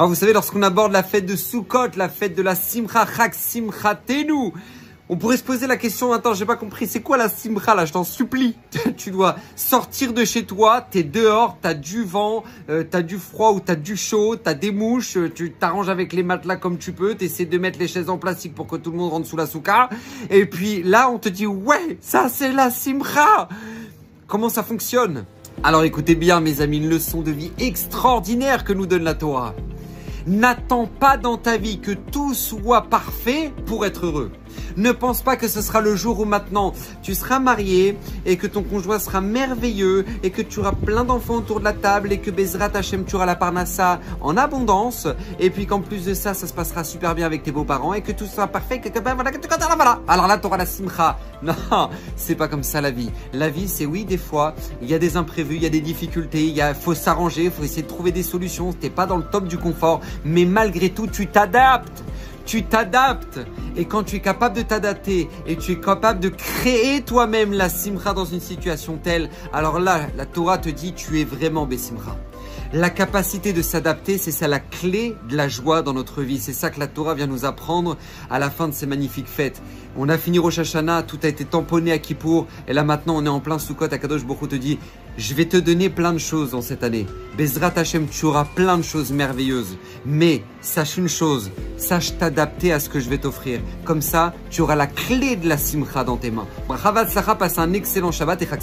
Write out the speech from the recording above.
Alors vous savez, lorsqu'on aborde la fête de Sukkot, la fête de la Simcha, Chak Simcha Tenu, on pourrait se poser la question, attends, j'ai pas compris, c'est quoi la simcha là? Je t'en supplie. tu dois sortir de chez toi, t'es dehors, t'as du vent, euh, t'as du froid ou t'as du chaud, t'as des mouches, euh, tu t'arranges avec les matelas comme tu peux, t'essaies de mettre les chaises en plastique pour que tout le monde rentre sous la souka. Et puis là, on te dit, ouais, ça c'est la simcha. Comment ça fonctionne? Alors écoutez bien mes amis, une leçon de vie extraordinaire que nous donne la Torah. N'attends pas dans ta vie que tout soit parfait pour être heureux. Ne pense pas que ce sera le jour où maintenant tu seras marié et que ton conjoint sera merveilleux et que tu auras plein d'enfants autour de la table et que Bezrat Hashem tu auras la parnassa en abondance et puis qu'en plus de ça, ça se passera super bien avec tes beaux-parents et que tout sera parfait, que, ben, voilà. Alors là, tu auras la simcha. Non, c'est pas comme ça la vie. La vie, c'est oui, des fois, il y a des imprévus, il y a des difficultés, il y a, faut s'arranger, faut essayer de trouver des solutions. T'es pas dans le top du confort, mais malgré tout, tu t'adaptes tu t'adaptes. Et quand tu es capable de t'adapter et tu es capable de créer toi-même la simra dans une situation telle, alors là, la Torah te dit tu es vraiment Bessimra. La capacité de s'adapter, c'est ça la clé de la joie dans notre vie. C'est ça que la Torah vient nous apprendre à la fin de ces magnifiques fêtes. On a fini Rosh Hashanah, tout a été tamponné à Kippour, et là maintenant on est en plein Sukkot. Akadosh Baruch te dit, je vais te donner plein de choses dans cette année. Bezrat Hashem, tu auras plein de choses merveilleuses. Mais sache une chose, sache t'adapter à ce que je vais t'offrir. Comme ça, tu auras la clé de la simcha dans tes mains. Sacha passe un excellent Shabbat et Chag